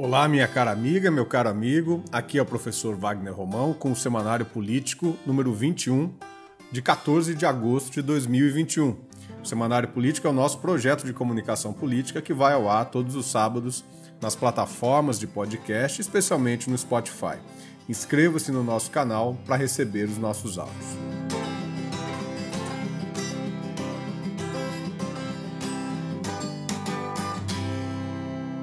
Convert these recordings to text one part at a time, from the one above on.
Olá, minha cara amiga, meu caro amigo. Aqui é o professor Wagner Romão com o Semanário Político número 21, de 14 de agosto de 2021. O Semanário Político é o nosso projeto de comunicação política que vai ao ar todos os sábados nas plataformas de podcast, especialmente no Spotify. Inscreva-se no nosso canal para receber os nossos áudios.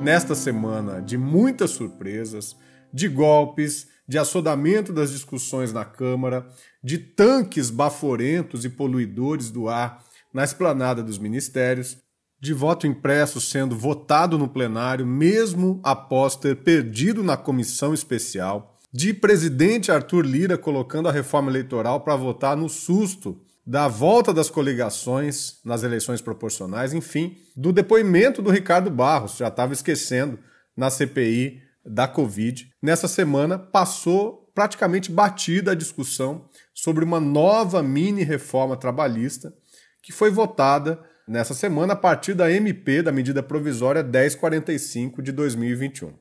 Nesta semana de muitas surpresas, de golpes, de assodamento das discussões na Câmara, de tanques baforentos e poluidores do ar na esplanada dos ministérios, de voto impresso sendo votado no plenário, mesmo após ter perdido na comissão especial, de presidente Arthur Lira colocando a reforma eleitoral para votar no susto da volta das coligações nas eleições proporcionais, enfim, do depoimento do Ricardo Barros, já estava esquecendo, na CPI da Covid. Nessa semana passou praticamente batida a discussão sobre uma nova mini reforma trabalhista que foi votada nessa semana a partir da MP, da medida provisória 1045 de 2021.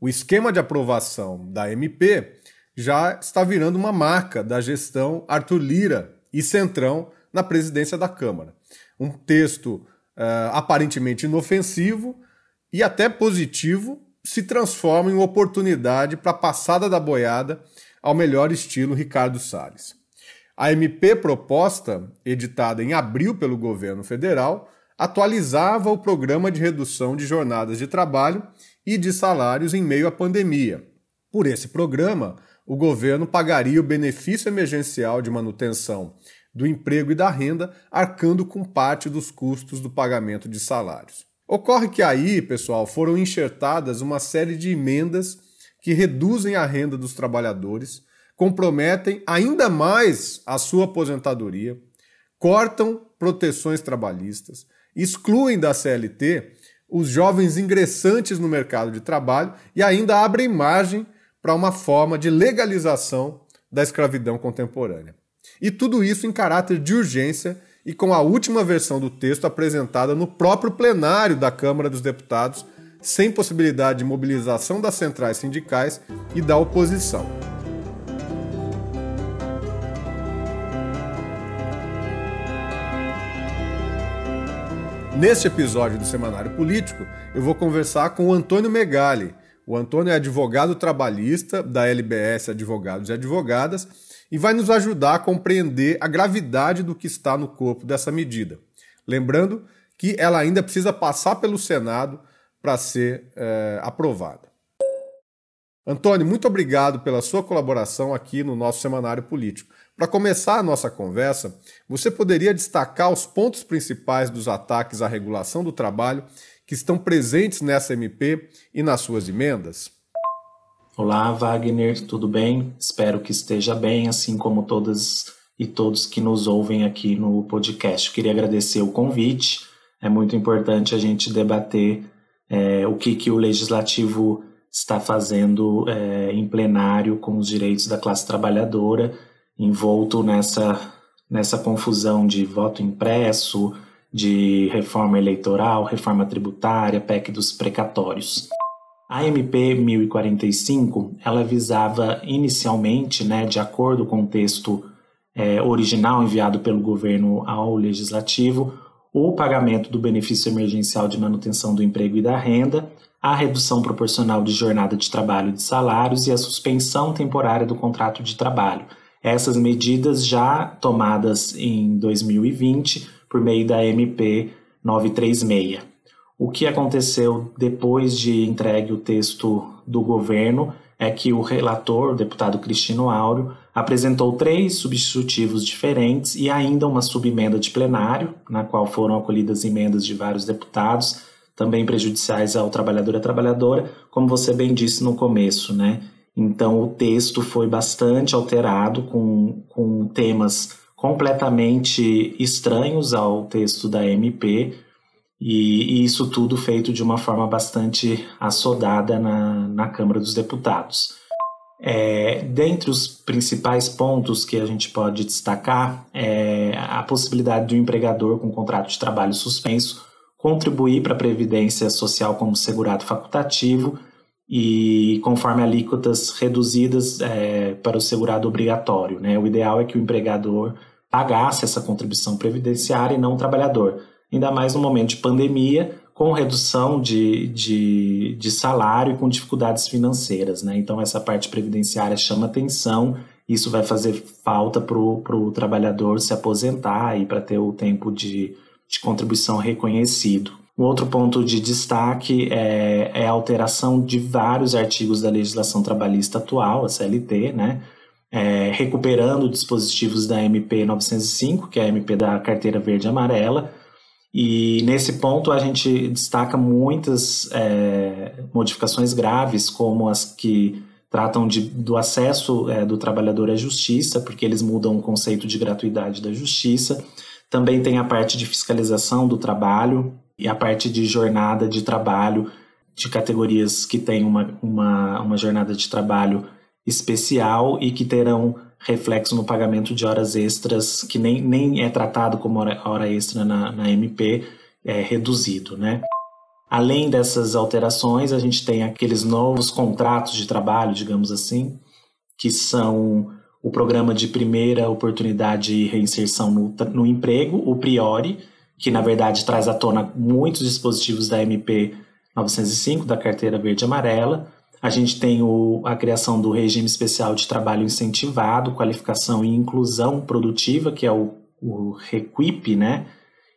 O esquema de aprovação da MP já está virando uma marca da gestão Arthur Lira e Centrão na presidência da Câmara. Um texto uh, aparentemente inofensivo e até positivo se transforma em uma oportunidade para a passada da boiada ao melhor estilo Ricardo Salles. A MP proposta, editada em abril pelo governo federal, atualizava o programa de redução de jornadas de trabalho e de salários em meio à pandemia. Por esse programa, o governo pagaria o benefício emergencial de manutenção do emprego e da renda, arcando com parte dos custos do pagamento de salários. Ocorre que aí, pessoal, foram enxertadas uma série de emendas que reduzem a renda dos trabalhadores, comprometem ainda mais a sua aposentadoria, cortam proteções trabalhistas, excluem da CLT os jovens ingressantes no mercado de trabalho e ainda abrem margem para uma forma de legalização da escravidão contemporânea. E tudo isso em caráter de urgência e com a última versão do texto apresentada no próprio plenário da Câmara dos Deputados, sem possibilidade de mobilização das centrais sindicais e da oposição. Neste episódio do Semanário Político, eu vou conversar com o Antônio Megali. O Antônio é advogado trabalhista da LBS Advogados e Advogadas e vai nos ajudar a compreender a gravidade do que está no corpo dessa medida. Lembrando que ela ainda precisa passar pelo Senado para ser é, aprovada. Antônio, muito obrigado pela sua colaboração aqui no nosso Semanário Político. Para começar a nossa conversa, você poderia destacar os pontos principais dos ataques à regulação do trabalho que estão presentes nessa MP e nas suas emendas? Olá, Wagner, tudo bem? Espero que esteja bem, assim como todas e todos que nos ouvem aqui no podcast. Queria agradecer o convite. É muito importante a gente debater é, o que, que o legislativo está fazendo é, em plenário com os direitos da classe trabalhadora, envolto nessa, nessa confusão de voto impresso, de reforma eleitoral, reforma tributária, PEC dos precatórios. A MP 1045, ela visava inicialmente, né, de acordo com o texto é, original enviado pelo governo ao legislativo, o pagamento do benefício emergencial de manutenção do emprego e da renda, a redução proporcional de jornada de trabalho e de salários e a suspensão temporária do contrato de trabalho. Essas medidas já tomadas em 2020 por meio da MP 936. O que aconteceu depois de entregue o texto do governo é que o relator, o deputado Cristino Áureo, apresentou três substitutivos diferentes e ainda uma subemenda de plenário, na qual foram acolhidas emendas de vários deputados, também prejudiciais ao trabalhador e à trabalhadora, como você bem disse no começo, né? Então o texto foi bastante alterado com, com temas completamente estranhos ao texto da MP, e, e, isso tudo feito de uma forma bastante assodada na, na Câmara dos Deputados. É, dentre os principais pontos que a gente pode destacar é a possibilidade do empregador com contrato de trabalho suspenso contribuir para a Previdência Social como segurado facultativo e conforme alíquotas reduzidas é, para o segurado obrigatório. Né? O ideal é que o empregador pagasse essa contribuição previdenciária e não o trabalhador, ainda mais no momento de pandemia, com redução de, de, de salário e com dificuldades financeiras. Né? Então, essa parte previdenciária chama atenção, isso vai fazer falta para o trabalhador se aposentar e para ter o tempo de, de contribuição reconhecido. Um outro ponto de destaque é, é, a alteração de vários artigos da legislação trabalhista atual, a CLT, né? É, recuperando dispositivos da MP 905, que é a MP da carteira verde e amarela. E nesse ponto a gente destaca muitas é, modificações graves, como as que tratam de, do acesso é, do trabalhador à justiça, porque eles mudam o conceito de gratuidade da justiça. Também tem a parte de fiscalização do trabalho, e a parte de jornada de trabalho de categorias que têm uma, uma, uma jornada de trabalho especial e que terão reflexo no pagamento de horas extras, que nem, nem é tratado como hora, hora extra na, na MP, é reduzido, né? Além dessas alterações, a gente tem aqueles novos contratos de trabalho, digamos assim, que são o programa de primeira oportunidade e reinserção no, no emprego, o PRIORE, que na verdade traz à tona muitos dispositivos da MP 905, da carteira verde e amarela. A gente tem o, a criação do regime especial de trabalho incentivado, qualificação e inclusão produtiva, que é o, o REQUIP, né?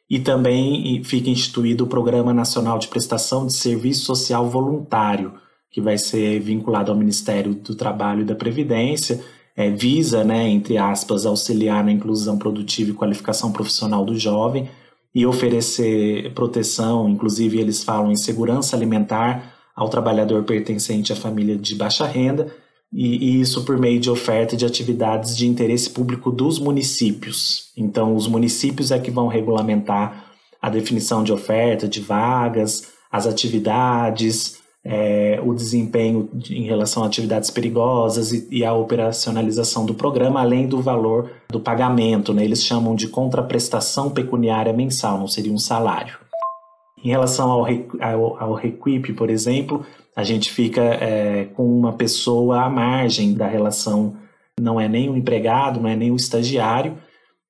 E também fica instituído o Programa Nacional de Prestação de Serviço Social Voluntário, que vai ser vinculado ao Ministério do Trabalho e da Previdência, é, visa, né, entre aspas, auxiliar na inclusão produtiva e qualificação profissional do jovem, e oferecer proteção, inclusive eles falam em segurança alimentar ao trabalhador pertencente à família de baixa renda, e, isso por meio de oferta de atividades de interesse público dos municípios. Então, os municípios é que vão regulamentar a definição de oferta, de vagas, as atividades, é, o desempenho em relação a atividades perigosas e, e, a operacionalização do programa, além do valor do pagamento. Né? Eles chamam de contraprestação pecuniária mensal, não seria um salário. Em relação ao, ao, ao por exemplo, a gente fica é, com uma pessoa à margem da relação, não é nem o empregado, não é nem o estagiário.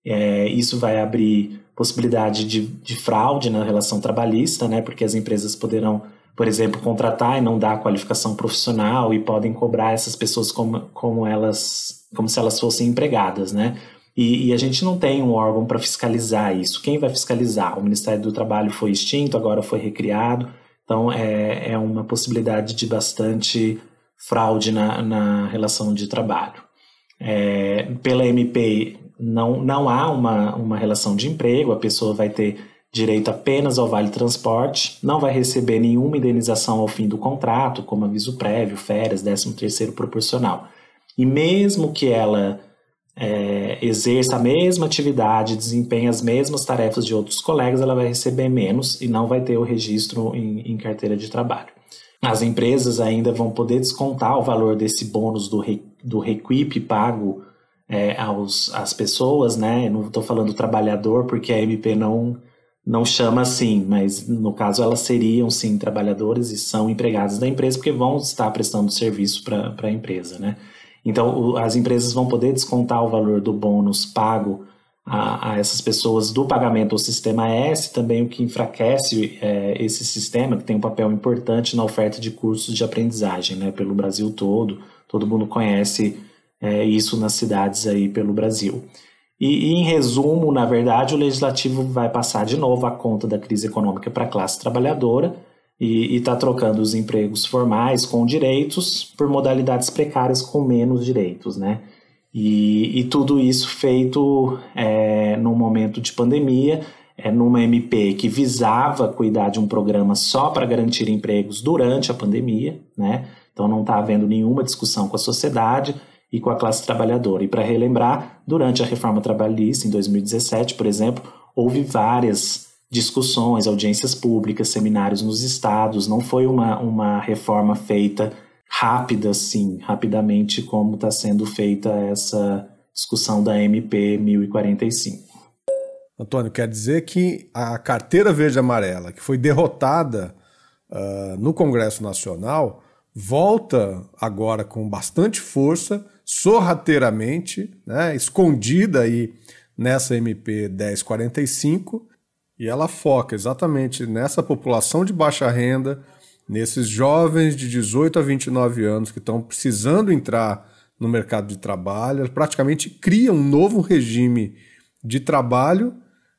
É, isso vai abrir possibilidade de, de fraude na relação trabalhista, né? porque as empresas poderão por exemplo, contratar e não dar qualificação profissional e podem cobrar essas pessoas como, como elas, como se elas fossem empregadas, né? E, e a gente não tem um órgão para fiscalizar isso. Quem vai fiscalizar? O Ministério do Trabalho foi extinto, agora foi recriado, então é, é uma possibilidade de bastante fraude na, na relação de trabalho. É, pela MP não, não há uma, uma relação de emprego, a pessoa vai ter direito apenas ao vale transporte, não vai receber nenhuma indenização ao fim do contrato, como aviso prévio, férias, 13 terceiro proporcional. E mesmo que ela é, exerça a mesma atividade, desempenhe as mesmas tarefas de outros colegas, ela vai receber menos e não vai ter o registro em, em carteira de trabalho. As empresas ainda vão poder descontar o valor desse bônus do, re, do requip pago é, aos, às pessoas, né? não estou falando trabalhador, porque a MP não não chama assim, mas no caso elas seriam sim trabalhadores e são empregados da empresa porque vão estar prestando serviço para a empresa, né? Então o, as empresas vão poder descontar o valor do bônus pago a, a, essas pessoas do pagamento ao sistema S, também o que enfraquece é, esse sistema, que tem um papel importante na oferta de cursos de aprendizagem né, pelo Brasil todo. Todo mundo conhece é, isso nas cidades aí pelo Brasil. E, e, em resumo, na verdade, o legislativo vai passar de novo a conta da crise econômica para a classe trabalhadora e está trocando os empregos formais com direitos por modalidades precárias com menos direitos, né? E, e tudo isso feito é, momento de pandemia, é, numa MP que visava cuidar de um programa só para garantir empregos durante a pandemia, né? Então não está havendo nenhuma discussão com a sociedade e com a classe trabalhadora. E para relembrar, durante a reforma trabalhista, em 2017, por exemplo, houve várias discussões, audiências públicas, seminários nos estados, não foi uma, uma reforma feita rápida, assim, rapidamente, como está sendo feita essa discussão da MP 1045. Antônio, quer dizer que a carteira verde-amarela, que foi derrotada uh, no Congresso Nacional, volta agora com bastante força, sorrateiramente, né, escondida aí nessa MP 1045, e ela foca exatamente nessa população de baixa renda, nesses jovens de 18 a 29 anos que estão precisando entrar no mercado de trabalho, praticamente cria um novo regime de trabalho,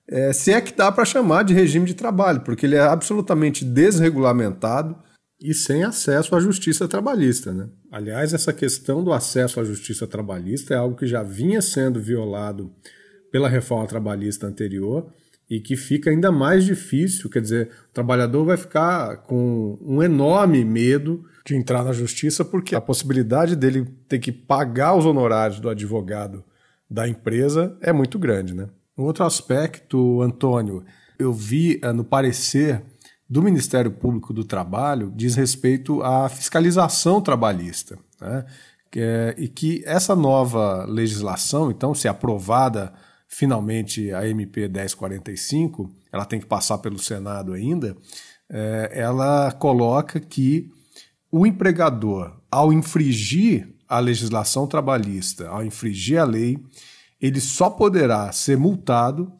é, se é que dá para chamar de regime de trabalho, porque ele é absolutamente desregulamentado e sem acesso à justiça trabalhista. Né? Aliás, essa questão do acesso à justiça trabalhista é algo que já vinha sendo violado pela reforma trabalhista anterior e que fica ainda mais difícil, quer dizer, o trabalhador vai ficar com um enorme medo de entrar na justiça porque a possibilidade dele ter que pagar os honorários do advogado da empresa é muito grande, né? Um outro aspecto, Antônio, eu vi uh, no parecer do Ministério Público do Trabalho diz respeito à fiscalização trabalhista, né? É, e que essa nova legislação, então, se aprovada finalmente a MP 1045, ela tem que passar pelo Senado ainda, é, ela coloca que o empregador, ao infringir a legislação trabalhista, ao infringir a lei, ele só poderá ser multado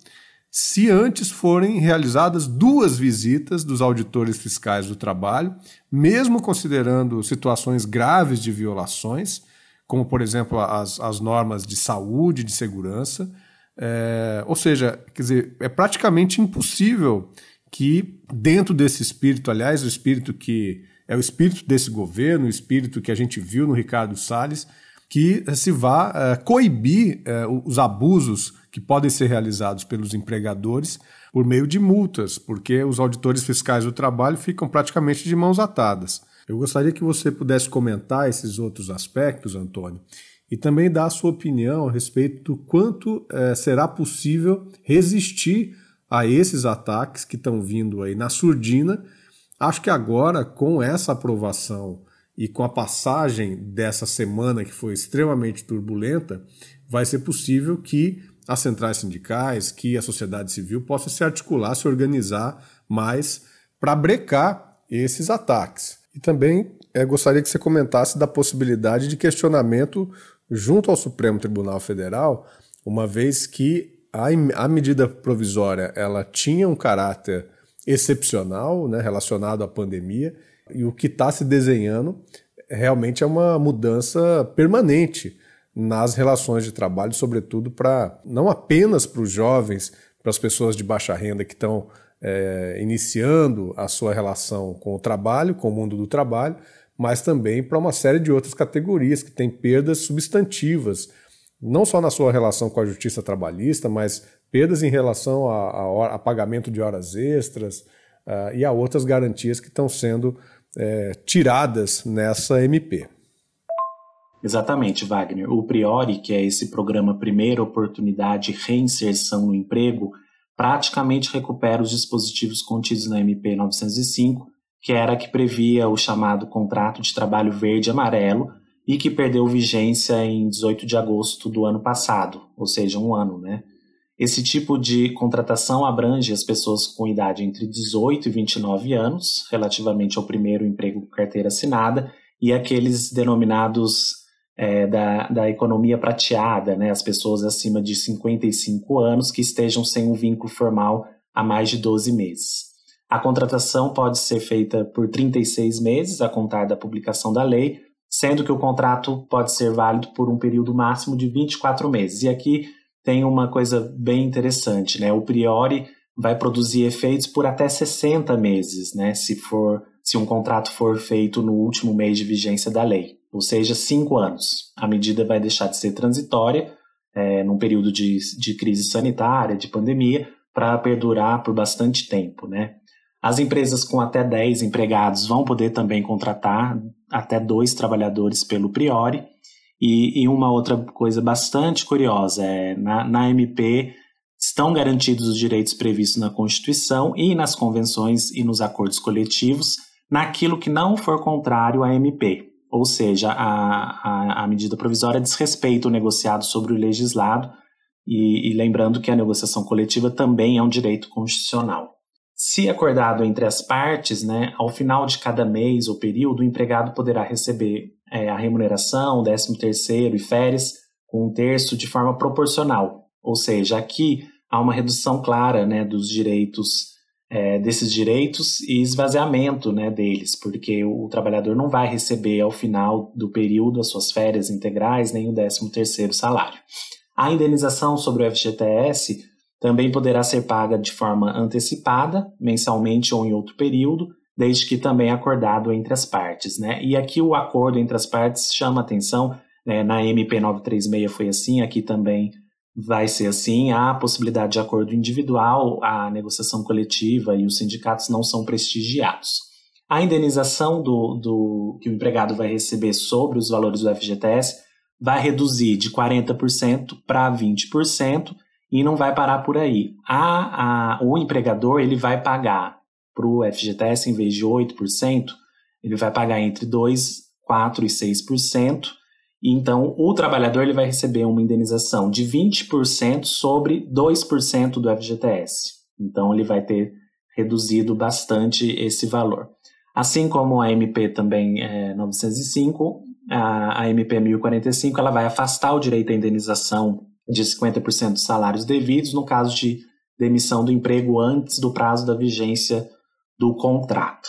se antes forem realizadas duas visitas dos auditores fiscais do trabalho, mesmo considerando situações graves de violações, como, por exemplo, as, as normas de saúde, de segurança, é, ou seja, quer dizer, é praticamente impossível que, dentro desse espírito, aliás, o espírito que é o espírito desse governo, o espírito que a gente viu no Ricardo Salles, que se vá é, coibir é, os abusos que podem ser realizados pelos empregadores por meio de multas, porque os auditores fiscais do trabalho ficam praticamente de mãos atadas. Eu gostaria que você pudesse comentar esses outros aspectos, Antônio, e também dar a sua opinião a respeito do quanto é, será possível resistir a esses ataques que estão vindo aí na surdina. Acho que agora, com essa aprovação e com a passagem dessa semana que foi extremamente turbulenta, vai ser possível que as centrais sindicais, que a sociedade civil possa se articular, se organizar mais para brecar esses ataques. E também é, gostaria que você comentasse da possibilidade de questionamento junto ao Supremo Tribunal Federal, uma vez que a, a medida provisória ela tinha um caráter excepcional, né, relacionado à pandemia, e o que está se desenhando realmente é uma mudança permanente nas relações de trabalho, sobretudo para não apenas para os jovens, para as pessoas de baixa renda que estão é, iniciando a sua relação com o trabalho, com o mundo do trabalho, mas também para uma série de outras categorias que têm perdas substantivas, não só na sua relação com a justiça trabalhista, mas perdas em relação a, a, a pagamento de horas extras uh, e a outras garantias que estão sendo é, tiradas nessa MP. Exatamente, Wagner. O Priori, que é esse programa Primeira Oportunidade Reinserção no Emprego, praticamente recupera os dispositivos contidos na MP 905 que era a que previa o chamado contrato de trabalho verde-amarelo e que perdeu vigência em 18 de agosto do ano passado, ou seja, um ano, né? Esse tipo de contratação abrange as pessoas com idade entre 18 e 29 anos, relativamente ao primeiro emprego com carteira assinada, e aqueles denominados é, da, da economia prateada, né? as pessoas acima de 55 anos que estejam sem um vínculo formal há mais de 12 meses. A contratação pode ser feita por 36 meses, a contar da publicação da lei, sendo que o contrato pode ser válido por um período máximo de 24 meses. E aqui tem uma coisa bem interessante, né? O priori vai produzir efeitos por até 60 meses, né? Se for se um contrato for feito no último mês de vigência da lei, ou seja, cinco anos. A medida vai deixar de ser transitória é, num período de, de crise sanitária, de pandemia, para perdurar por bastante tempo, né? As empresas com até 10 empregados vão poder também contratar até dois trabalhadores pelo Priori. E, e uma outra coisa bastante curiosa é na, na MP estão garantidos os direitos previstos na Constituição e nas convenções e nos acordos coletivos naquilo que não for contrário à MP, ou seja, a, a, a medida provisória desrespeita o negociado sobre o legislado, e, e lembrando que a negociação coletiva também é um direito constitucional. Se acordado entre as partes, né, ao final de cada mês ou período, o empregado poderá receber é, a remuneração, 13 terceiro e férias com um terço de forma proporcional. Ou seja, aqui há uma redução clara né, dos direitos é, desses direitos e esvaziamento né, deles, porque o, trabalhador não vai receber ao final do período as suas férias integrais nem o 13 terceiro salário. A indenização sobre o FGTS também poderá ser paga de forma antecipada, mensalmente ou em outro período, desde que também acordado entre as partes. Né? E aqui o acordo entre as partes chama atenção, né? na MP 936 foi assim, aqui também vai ser assim, há a possibilidade de acordo individual, a negociação coletiva e os sindicatos não são prestigiados. A indenização do, do que o empregado vai receber sobre os valores do FGTS vai reduzir de 40% para 20% e não vai parar por aí. A, a, o empregador ele vai pagar para o FGTS, em vez de 8%, ele vai pagar entre 2%, 4% e 6%. Então, o trabalhador ele vai receber uma indenização de 20% sobre 2% do FGTS. Então, ele vai ter reduzido bastante esse valor. Assim como a MP também é 905, a, a MP 1045 ela vai afastar o direito à indenização de 50% dos salários devidos no caso de demissão do emprego antes do prazo da vigência do contrato.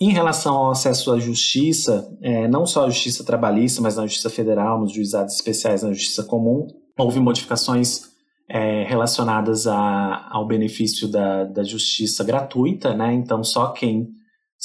Em relação ao acesso à justiça, é, não só à justiça trabalhista, mas na justiça federal, nos juizados especiais, na justiça comum, houve modificações é, relacionadas a, ao benefício da, da justiça gratuita, né? Então, só quem.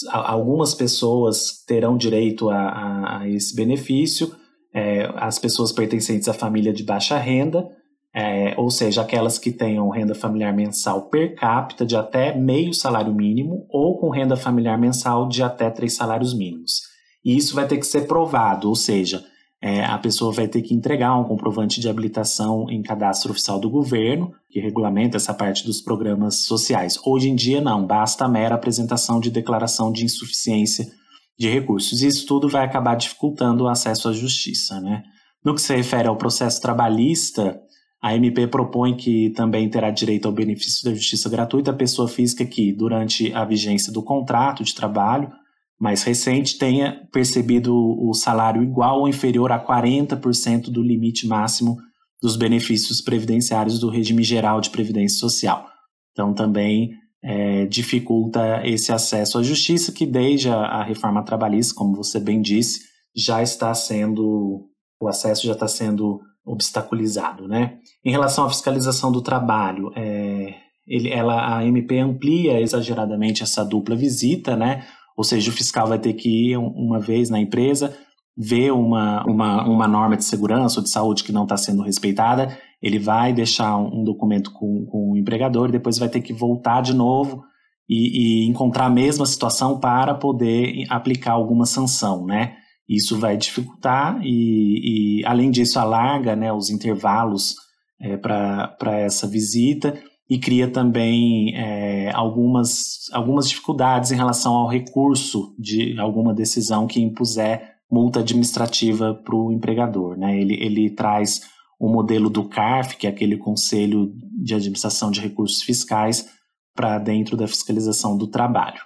Algumas pessoas terão direito a, a, a esse benefício, é, as pessoas pertencentes à família de baixa renda, é, ou seja, aquelas que tenham renda familiar mensal per capita de até meio salário mínimo ou com renda familiar mensal de até três salários mínimos. E isso vai ter que ser provado, ou seja, é, a pessoa vai ter que entregar um comprovante de habilitação em cadastro oficial do governo, que regulamenta essa parte dos programas sociais. Hoje em dia, não, basta a mera apresentação de declaração de insuficiência de recursos. Isso tudo vai acabar dificultando o acesso à justiça. Né? No que se refere ao processo trabalhista, a MP propõe que também terá direito ao benefício da justiça gratuita a pessoa física que, durante a vigência do contrato de trabalho mais recente, tenha percebido o salário igual ou inferior a 40% do limite máximo dos benefícios previdenciários do regime geral de previdência social. Então, também é, dificulta esse acesso à justiça, que desde a, a, reforma trabalhista, como você bem disse, já está sendo, o acesso já está sendo obstaculizado. Né? Em relação à fiscalização do trabalho, é, ele, ela, a MP amplia exageradamente essa dupla visita, né? ou seja, o fiscal vai ter que ir uma vez na empresa, ver uma, uma, uma norma de segurança ou de saúde que não está sendo respeitada ele vai deixar um, documento com, com o empregador e depois vai ter que voltar de novo e, e, encontrar a mesma situação para poder aplicar alguma sanção, né? Isso vai dificultar e, e além disso, alarga né, os intervalos é, para essa visita e cria também é, algumas, algumas dificuldades em relação ao recurso de alguma decisão que impuser multa administrativa para o empregador. Né? Ele, ele traz o modelo do CARF, que é aquele Conselho de Administração de Recursos Fiscais, para dentro da fiscalização do trabalho.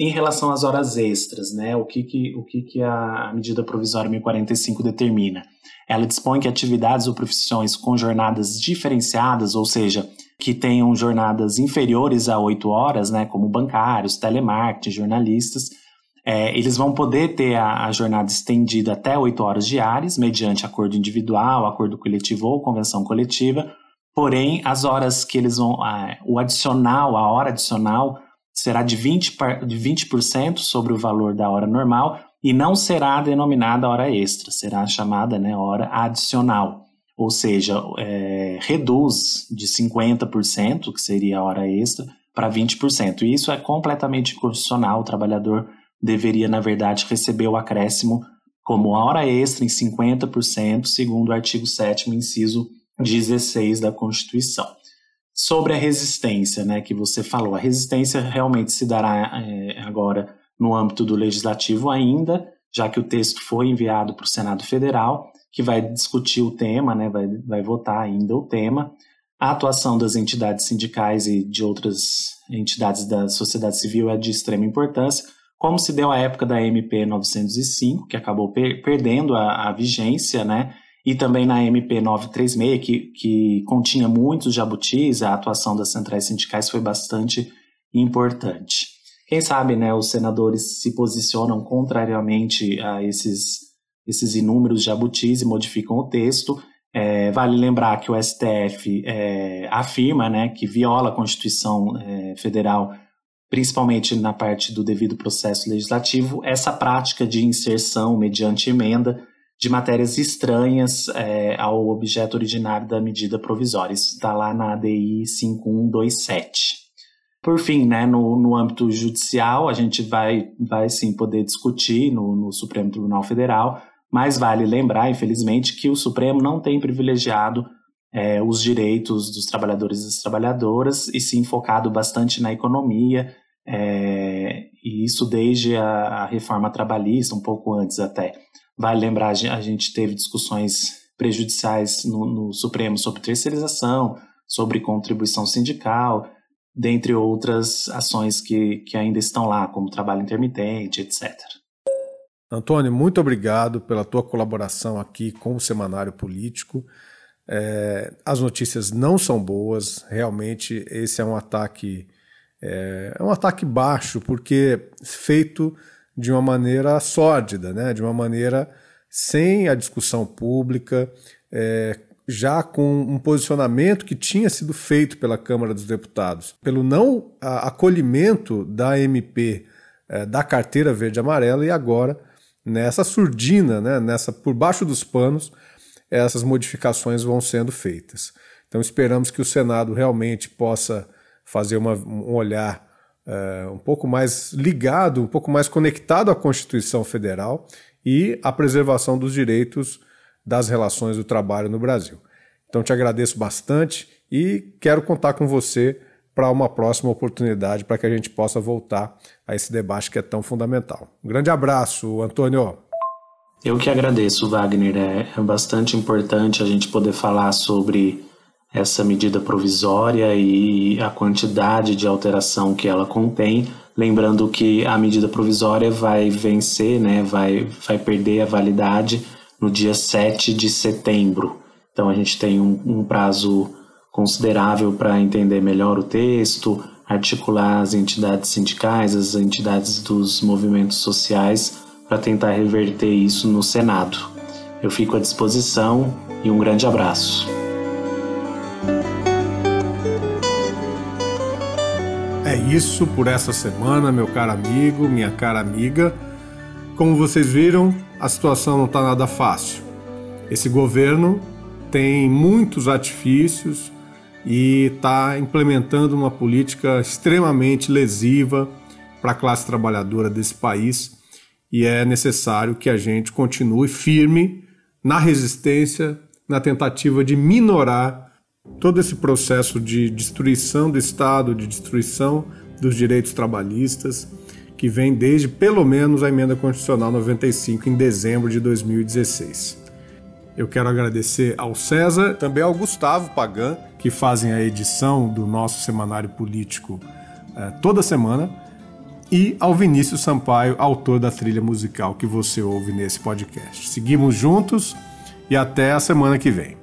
Em relação às horas extras, né, o que, que, o que, que a medida provisória 1045 determina? Ela dispõe que atividades ou profissões com jornadas diferenciadas, ou seja, que tenham jornadas inferiores a oito horas, né, como bancários, telemarketing, jornalistas, é, eles vão poder ter a, a, jornada estendida até oito horas diárias, mediante acordo individual, acordo coletivo ou convenção coletiva. Porém, as horas que eles vão. o adicional, a hora adicional, será de 20%, de 20 sobre o valor da hora normal e não será denominada hora extra, será chamada né, hora adicional. Ou seja, é, reduz de 50%, que seria a hora extra, para 20%. E isso é completamente inconstitucional. O trabalhador deveria, na verdade, receber o acréscimo como hora extra em 50%, segundo o artigo 7 inciso 16 da Constituição. Sobre a resistência, né, que você falou, a resistência realmente se dará é, agora no âmbito do legislativo ainda, já que o texto foi enviado para o Senado Federal, que vai discutir o tema, né, vai, vai votar ainda o tema. A atuação das entidades sindicais e de outras entidades da sociedade civil é de extrema importância, como se deu a época da MP 905, que acabou per perdendo a, a, vigência, né? E também na MP 936, que, que continha muitos jabutis, a atuação das centrais sindicais foi bastante importante. Quem sabe, né, os senadores se posicionam contrariamente a esses, esses inúmeros jabutis e modificam o texto. É, vale lembrar que o STF é, afirma né, que viola a Constituição é, Federal principalmente na parte do devido processo legislativo, essa prática de inserção mediante emenda de matérias estranhas é, ao objeto originário da medida provisória. Isso está lá na ADI 5127. Por fim, né, no, no âmbito judicial, a gente vai, vai sim poder discutir no, no Supremo Tribunal Federal, mas vale lembrar, infelizmente, que o Supremo não tem privilegiado é, os direitos dos trabalhadores e das trabalhadoras e sim focado bastante na economia é, e isso desde a, a, reforma trabalhista, um pouco antes até. Vale lembrar, a gente teve discussões prejudiciais no, no Supremo sobre terceirização, sobre contribuição sindical, dentre outras ações que, que ainda estão lá, como trabalho intermitente, etc. Antônio, muito obrigado pela tua colaboração aqui com o Semanário Político. É, as notícias não são boas, realmente esse é um ataque é, é um ataque baixo, porque feito de uma maneira sórdida, né? de uma maneira sem a discussão pública, é, já com um posicionamento que tinha sido feito pela Câmara dos Deputados, pelo não acolhimento da MP é, da carteira verde amarela e agora nessa surdina, né, nessa por baixo dos panos, essas modificações vão sendo feitas. Então esperamos que o Senado realmente possa fazer uma, um olhar é, um pouco mais ligado, um pouco mais conectado à Constituição Federal e à preservação dos direitos das relações do trabalho no Brasil. Então te agradeço bastante e quero contar com você para uma próxima oportunidade para que a gente possa voltar a esse debate que é tão fundamental. Um grande abraço, Antônio. Eu que agradeço, Wagner. É, é bastante importante a gente poder falar sobre essa medida provisória e a quantidade de alteração que ela contém. Lembrando que a medida provisória vai vencer, né, vai, vai perder a validade no dia 7 de setembro. Então a gente tem um, um prazo considerável para entender melhor o texto, articular as entidades sindicais, as entidades dos movimentos sociais para tentar reverter isso no Senado. Eu fico à disposição e um grande abraço. É isso por essa semana, meu caro amigo, minha cara amiga. Como vocês viram, a situação não está nada fácil. Esse governo tem muitos artifícios e está implementando uma política extremamente lesiva para a classe trabalhadora desse país e é necessário que a gente continue firme na resistência, na tentativa de minorar todo esse processo de destruição do Estado, de destruição dos direitos trabalhistas, que vem desde pelo menos a emenda constitucional 95 em dezembro de 2016. Eu quero agradecer ao César, também ao Gustavo Pagan, que fazem a edição do nosso semanário político eh, toda semana, e ao Vinícius Sampaio, autor da trilha musical que você ouve nesse podcast. Seguimos juntos e até a semana que vem.